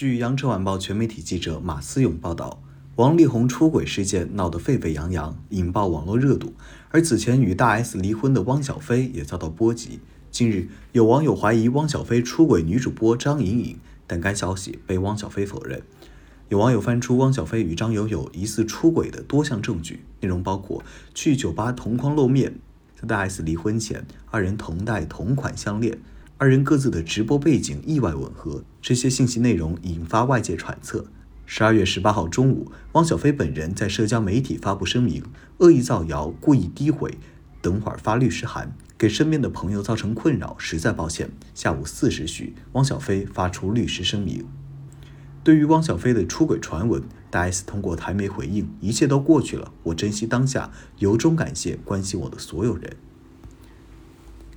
据羊城晚报全媒体记者马思勇报道，王力宏出轨事件闹得沸沸扬扬，引爆网络热度。而此前与大 S 离婚的汪小菲也遭到波及。近日，有网友怀疑汪小菲出轨女主播张颖颖，但该消息被汪小菲否认。有网友翻出汪小菲与张友友疑似出轨的多项证据，内容包括去酒吧同框露面，在大 S 离婚前，二人同戴同款项链。二人各自的直播背景意外吻合，这些信息内容引发外界揣测。十二月十八号中午，汪小菲本人在社交媒体发布声明，恶意造谣、故意诋毁，等会儿发律师函，给身边的朋友造成困扰，实在抱歉。下午四时许，汪小菲发出律师声明。对于汪小菲的出轨传闻，大 S 通过台媒回应：一切都过去了，我珍惜当下，由衷感谢关心我的所有人。